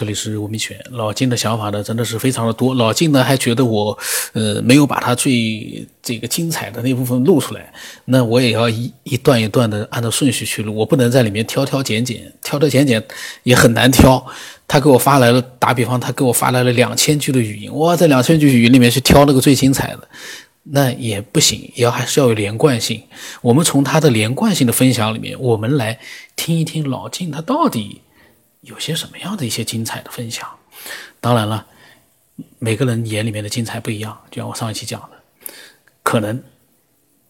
这里是吴明全。老金的想法呢，真的是非常的多。老金呢还觉得我，呃，没有把他最这个精彩的那部分录出来，那我也要一一段一段的按照顺序去录，我不能在里面挑挑拣拣，挑挑拣拣也很难挑。他给我发来了，打比方，他给我发来了两千句的语音，哇在两千句语音里面去挑那个最精彩的，那也不行，也要还是要有连贯性。我们从他的连贯性的分享里面，我们来听一听老金他到底。有些什么样的一些精彩的分享？当然了，每个人眼里面的精彩不一样。就像我上一期讲的，可能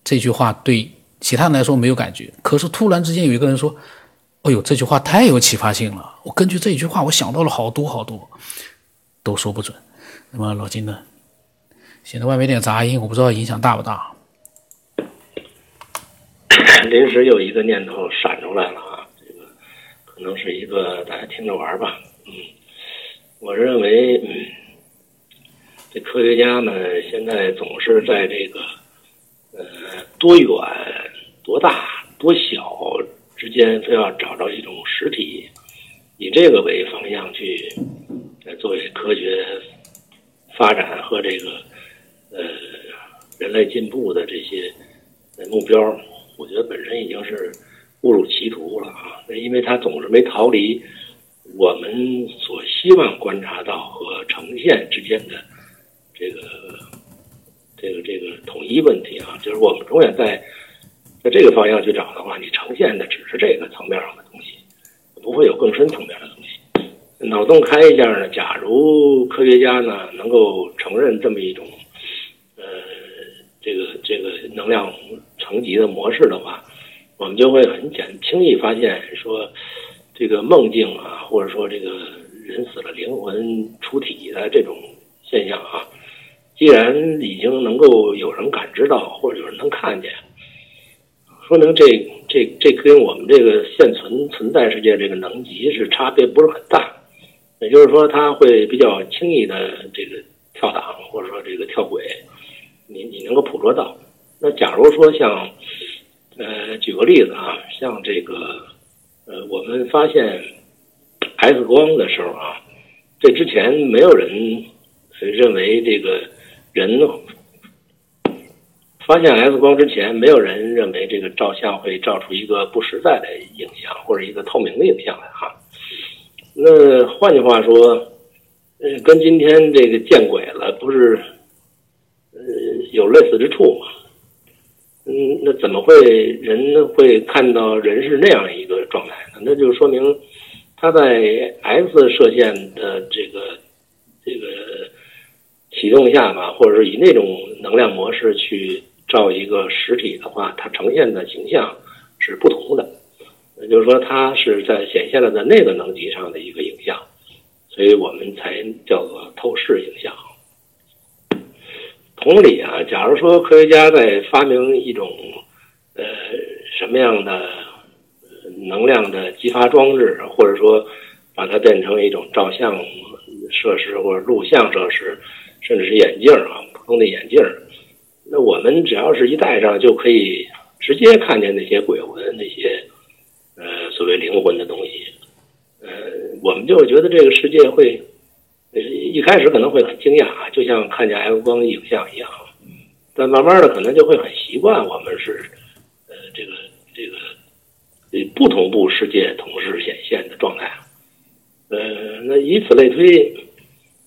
这句话对其他人来说没有感觉，可是突然之间有一个人说：“哎呦，这句话太有启发性了！”我根据这句话，我想到了好多好多，都说不准。那么老金呢？现在外面有点杂音，我不知道影响大不大。临时有一个念头闪出来了。可能是一个大家听着玩吧，嗯，我认为，嗯，这科学家呢，现在总是在这个，呃，多远、多大、多小之间，非要找着一种实体，以这个为方向去，呃，作为科学发展和这个，呃，人类进步的这些目标，我觉得本身已经是。误入歧途了啊！因为他总是没逃离我们所希望观察到和呈现之间的这个这个这个统一问题啊，就是我们永远在在这个方向去找的话，你呈现的只是这个层面上的东西，不会有更深层面的东西。脑洞开一下呢，假如科学家呢能够承认这么一种呃这个这个能量层级的模式的话。我们就会很简轻易发现，说这个梦境啊，或者说这个人死了灵魂出体的这种现象啊，既然已经能够有人感知到，或者有人能看见，说明这这这跟我们这个现存存在世界这个能级是差别不是很大，也就是说，它会比较轻易的这个跳档，或者说这个跳轨，你你能够捕捉到。那假如说像。呃，举个例子啊，像这个，呃，我们发现 X 光的时候啊，这之前没有人认为这个人发现 X 光之前，没有人认为这个照相会照出一个不实在的影像或者一个透明的影像来哈。那换句话说，呃，跟今天这个见鬼了，不是呃有类似之处吗？嗯，那怎么会人会看到人是那样一个状态呢？那就说明他在 X 射线的这个这个启动下吧，或者是以那种能量模式去照一个实体的话，它呈现的形象是不同的。也就是说，它是在显现了在那个能级上的一个影像，所以我们才叫做透视影像。同理啊，假如说科学家在发明一种，呃，什么样的能量的激发装置，或者说把它变成一种照相设施或者录像设施，甚至是眼镜啊，普通的眼镜，那我们只要是一戴上，就可以直接看见那些鬼魂、那些呃所谓灵魂的东西，呃，我们就觉得这个世界会。一开始可能会很惊讶，就像看见 X 光影像一样，但慢慢的可能就会很习惯我们是，呃，这个这个，呃，不同步世界同时显现的状态。呃，那以此类推，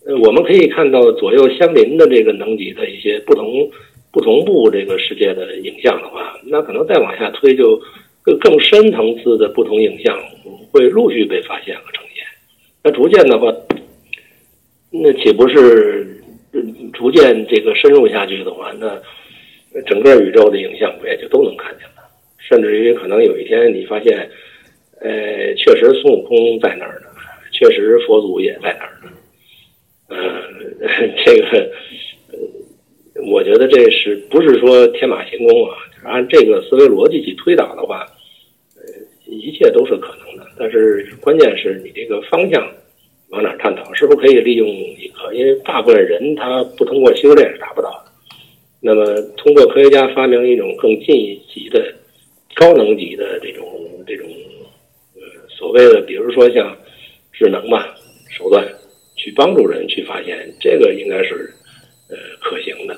呃，我们可以看到左右相邻的这个能级的一些不同不同步这个世界的影像的话，那可能再往下推，就更更深层次的不同影像会陆续被发现和呈现。那逐渐的话。那岂不是逐渐这个深入下去的话，那整个宇宙的影像不也就都能看见了？甚至于可能有一天你发现，呃，确实孙悟空在那儿呢，确实佛祖也在那儿呢。嗯，这个，我觉得这是不是说天马行空啊？按这个思维逻辑去推导的话，呃，一切都是可能的。但是关键是你这个方向。往哪探讨？是不是可以利用一个？因为大部分人他不通过修炼是达不到的。那么，通过科学家发明一种更进一级的高能级的这种这种呃所谓的，比如说像智能吧，手段去帮助人去发现，这个应该是呃可行的。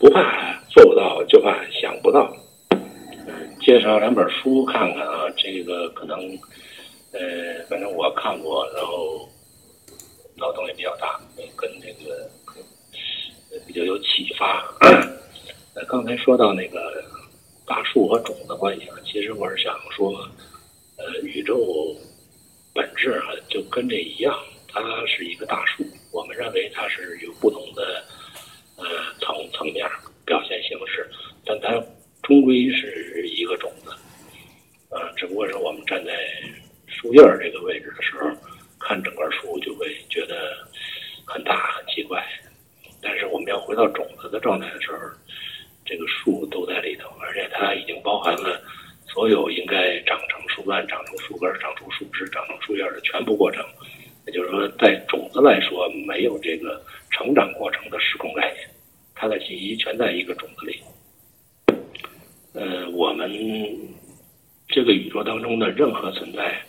不怕做不到，就怕想不到。介绍两本书看看啊，这个可能呃，反正我看过，然后脑洞也比较大，跟那个比较有启发。呃，刚才说到那个大树和种子关系啊，其实我是想说，呃，宇宙本质啊就跟这一样，它是一个大树，我们认为它是有不同的。呃，层层面表现形式，但它终归是一个种子，呃，只不过是我们站在树叶这个位置的时候，看整个树就会觉得很大很奇怪，但是我们要回到种子的状态的时候，这个树都在里头，而且它已经包含了所有应该长成树干、长成树根、长出树枝、长成树叶的全部过程。也就是说，在种子来说，没有这个成长过程的时空概念，它的信息全在一个种子里。呃，我们这个宇宙当中的任何存在，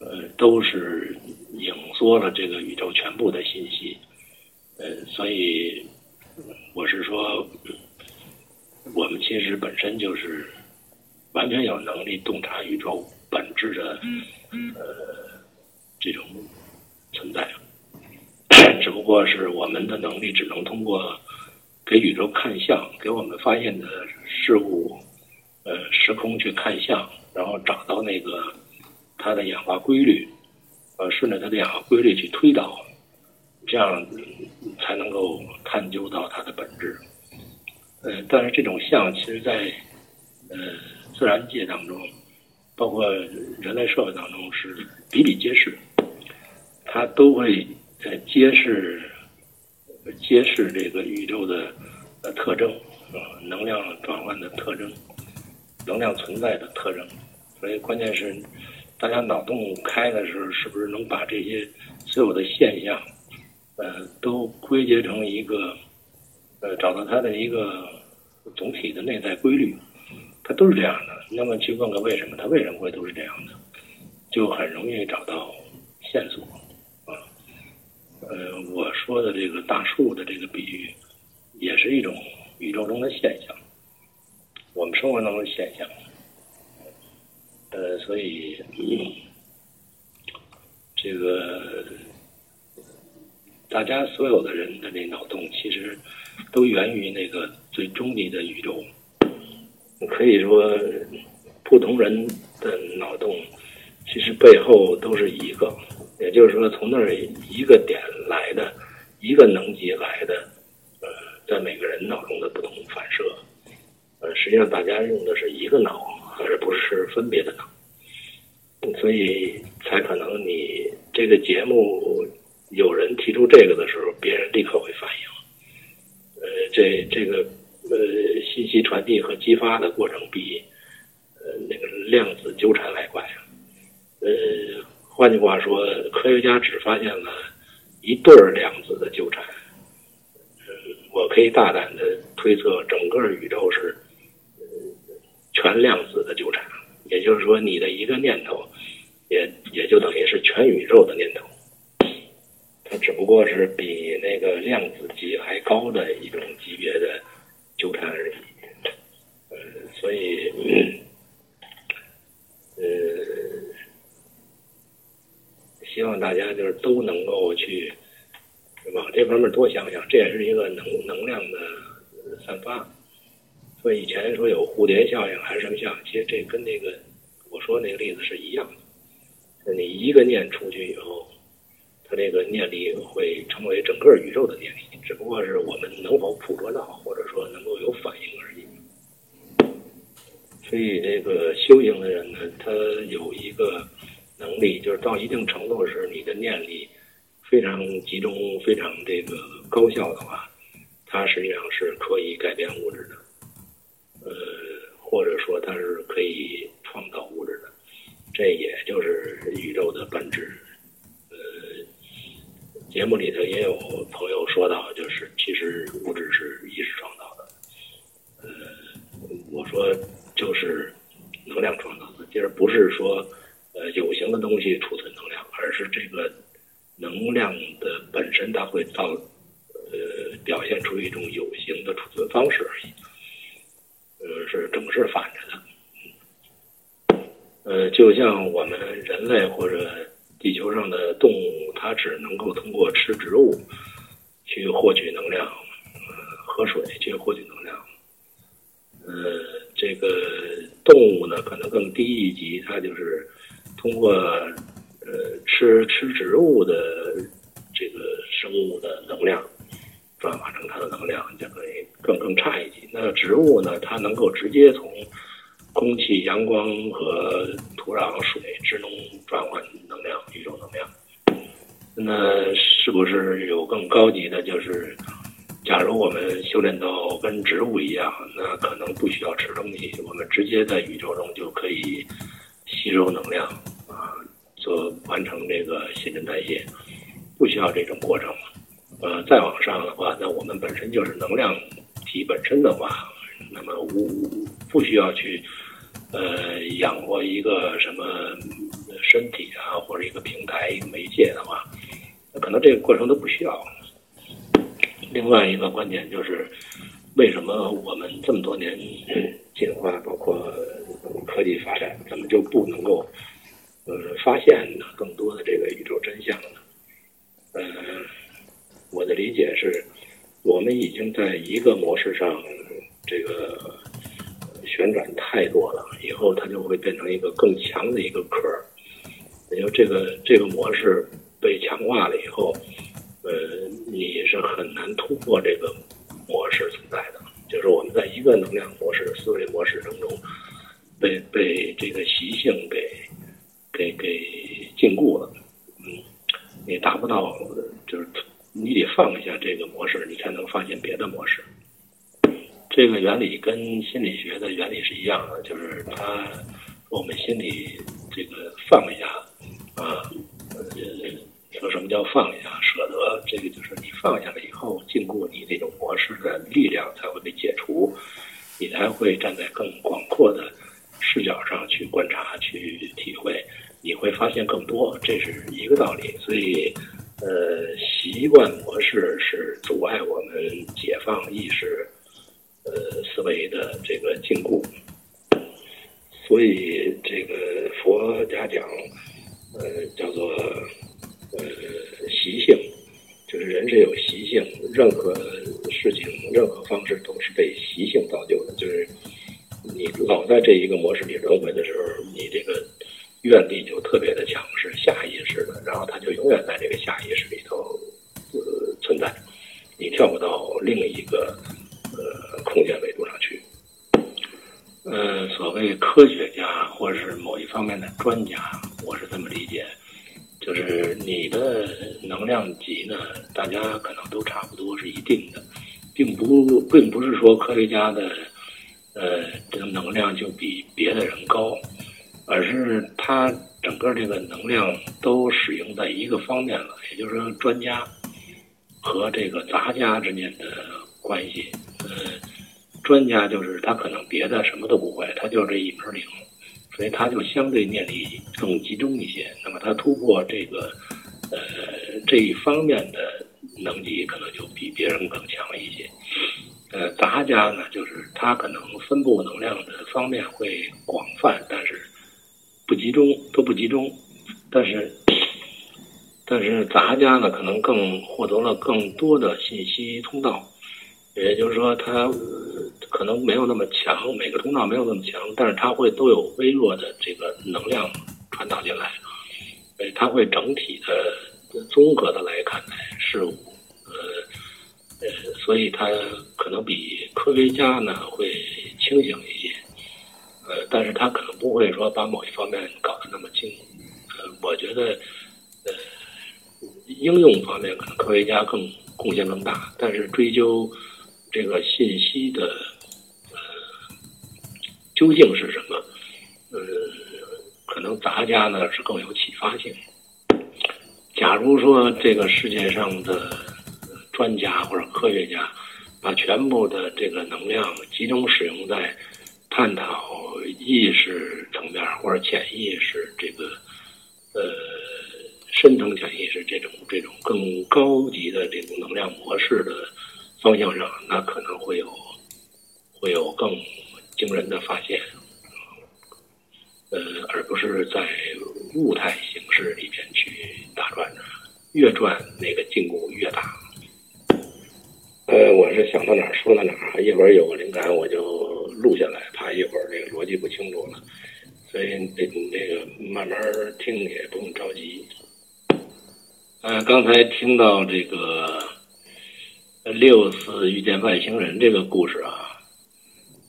呃，都是影缩了这个宇宙全部的信息。呃，所以我是说，我们其实本身就是完全有能力洞察宇宙本质的，呃，这种。存在，只不过是我们的能力只能通过给宇宙看相，给我们发现的事物，呃，时空去看相，然后找到那个它的演化规律，呃，顺着它的演化规律去推导，这样才能够探究到它的本质。呃，但是这种相，其实在呃自然界当中，包括人类社会当中，是比比皆是。它都会呃揭示揭示这个宇宙的呃特征啊，能量转换的特征，能量存在的特征。所以关键是大家脑洞开的时候，是不是能把这些所有的现象呃都归结成一个呃找到它的一个总体的内在规律？它都是这样的。那么去问个为什么，它为什么会都是这样的，就很容易找到线索。呃，我说的这个大树的这个比喻，也是一种宇宙中的现象，我们生活当中的现象。呃，所以这个大家所有的人的那脑洞，其实都源于那个最终极的宇宙。可以说，不同人的脑洞，其实背后都是一个。也就是说，从那儿一个点来的，一个能级来的，呃，在每个人脑中的不同反射，呃，实际上大家用的是一个脑，而不是分别的脑，所以才可能你这个节目有人提出这个的时候，别人立刻会反应，呃，这这个呃信息传递和激发的过程比呃那个量子纠缠还快，呃。换句话说，科学家只发现了一对儿量子的纠缠。嗯，我可以大胆的推测，整个宇宙是全量子的纠缠。也就是说，你的一个念头，也也就等于是全宇宙的念头。它只不过是比那个量子级还高的一种级别的纠缠而已。呃，所以，呃。希望大家就是都能够去往这方面多想想，这也是一个能能量的散发。所以以前说有蝴蝶效应还是什么效应，其实这跟那个我说那个例子是一样的。你一个念出去以后，它这个念力会成为整个宇宙的念力，只不过是我们能否捕捉到，或者说能够有反应而已。所以这个修行的人呢，他有一个。能力就是到一定程度的时候，你的念力非常集中、非常这个高效的话，它实际上是可以改变物质的，呃，或者说它是可以创造物质的，这也就是宇宙的本质。呃，节目里头也有朋友说到，就是其实物质是意识创造的，呃，我说就是能量创造的，就是不是说。呃，有形的东西储存能量，而是这个能量的本身它会造呃表现出一种有形的储存方式而已，呃是整是反着的，呃就像我们人类或者地球上的动物，它只能够通过吃植物去获取能量，呃喝水去获取能量，呃这个动物呢可能更低一级，它就是通过。呃，吃吃植物的这个生物的能量，转化成它的能量，就可以更更差一级。那植物呢，它能够直接从空气、阳光和土壤、水只能转换能量，宇宙能量。那是不是有更高级的？就是假如我们修炼到跟植物一样，那可能不需要吃东西，我们直接在宇宙中就可以吸收能量啊。做完成这个新陈代谢，不需要这种过程。呃，再往上的话，那我们本身就是能量体本身的话，那么无不需要去呃养活一个什么身体啊，或者一个平台、一个媒介的话，可能这个过程都不需要。另外一个观点就是，为什么我们这么多年进化，包括科技发展，怎么就不能够？呃，发现呢更多的这个宇宙真相呢？呃，我的理解是，我们已经在一个模式上这个旋转太多了，以后它就会变成一个更强的一个壳儿。也就这个这个模式被强化了以后，呃，你是很难突破这个模式存在的。就是我们在一个能量模式、思维模式当中，被被这个习性给。给给禁锢了，嗯，你达不到，就是你得放下这个模式，你才能发现别的模式。这个原理跟心理学的原理是一样的，就是它我们心里这个放下啊，呃，说什么叫放下？舍得，这个就是你放下了以后，禁锢你这种模式的力量才会被解除，你才会站在更广阔的视角上去观察、去体会。会发现更多，这是一个道理。所以，呃，习惯模式是阻碍我们解放意识，呃，思维的这个禁锢。所以，这个佛家讲，呃，叫做呃习性，就是人是有习性，任何事情、任何方式都是被习性造就的。就是你老在这一个模式里轮回的时候，你这个。愿力就特别的强，是下意识的，然后它就永远在这个下意识里头呃存在，你跳不到另一个呃空间维度上去。呃，所谓科学家或者是某一方面的专家，我是这么理解，就是你的能量级呢，大家可能都差不多是一定的，并不并不是说科学家的呃这个能量就比别的人高。而是他整个这个能量都使用在一个方面了，也就是说，专家和这个杂家之间的关系。呃，专家就是他可能别的什么都不会，他就这一门灵，所以他就相对念力更集中一些。那么他突破这个呃这一方面的能级，可能就比别人更强一些。呃，杂家呢，就是他可能分布能量的方面会广泛，但是。不集中都不集中，但是但是杂家呢，可能更获得了更多的信息通道，也就是说，它可能没有那么强，每个通道没有那么强，但是它会都有微弱的这个能量传导进来，哎，它会整体的综合的来看待事物，呃呃，所以它可能比科学家呢会清醒一些。呃，但是他可能不会说把某一方面搞得那么精，呃，我觉得，呃，应用方面可能科学家更贡献更大，但是追究这个信息的呃究竟是什么，呃，可能杂家呢是更有启发性。假如说这个世界上的专家或者科学家把全部的这个能量集中使用在。探讨意识层面或者潜意识这个呃深层潜意识这种这种更高级的这种能量模式的方向上，那可能会有会有更惊人的发现。呃，而不是在物态形式里边去打转，越转那个禁锢越大。呃，我是想到哪儿说到哪儿，一会儿有个灵感我就录下来，怕一会儿这个逻辑不清楚了，所以这这个慢慢听也不用着急。呃，刚才听到这个六次遇见外星人这个故事啊，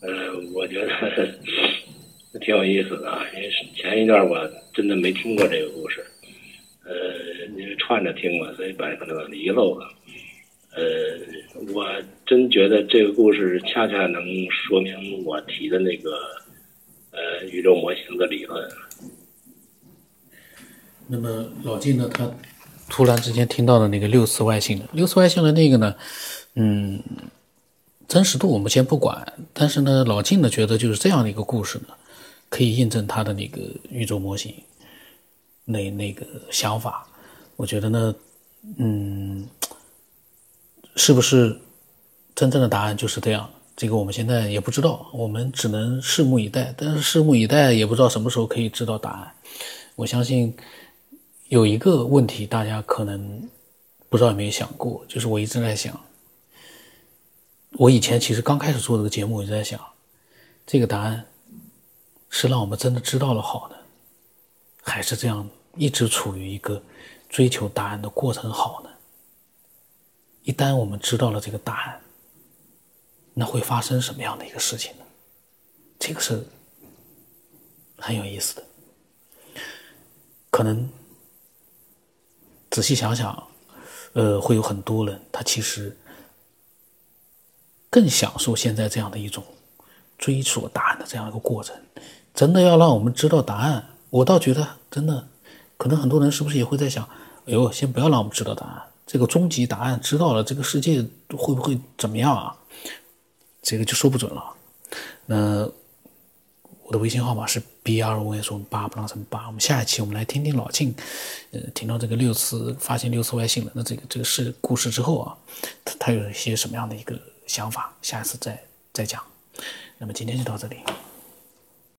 呃，我觉得。挺有意思的啊，因为前一段我真的没听过这个故事，呃，因为串着听嘛，所以把可能遗漏了。呃，我真觉得这个故事恰恰能说明我提的那个呃宇宙模型的理论。那么老金呢，他突然之间听到了那个六次外星人，六次外星人那个呢，嗯，真实度我们先不管，但是呢，老金呢觉得就是这样的一个故事呢。可以印证他的那个宇宙模型，那那个想法，我觉得呢，嗯，是不是真正的答案就是这样？这个我们现在也不知道，我们只能拭目以待。但是拭目以待也不知道什么时候可以知道答案。我相信有一个问题，大家可能不知道有没有想过，就是我一直在想，我以前其实刚开始做这个节目，我就在想这个答案。是让我们真的知道了好呢，还是这样一直处于一个追求答案的过程好呢？一旦我们知道了这个答案，那会发生什么样的一个事情呢？这个是很有意思的。可能仔细想想，呃，会有很多人他其实更享受现在这样的一种追索答案的这样一个过程。真的要让我们知道答案，我倒觉得真的，可能很多人是不是也会在想，哎呦，先不要让我们知道答案，这个终极答案知道了，这个世界会不会怎么样啊？这个就说不准了。那我的微信号码是 B R O S 八不让成八。我们下一期我们来听听老庆，呃，听到这个六次发现六次外星人的这个这个事故事之后啊，他他有一些什么样的一个想法？下一次再再讲。那么今天就到这里。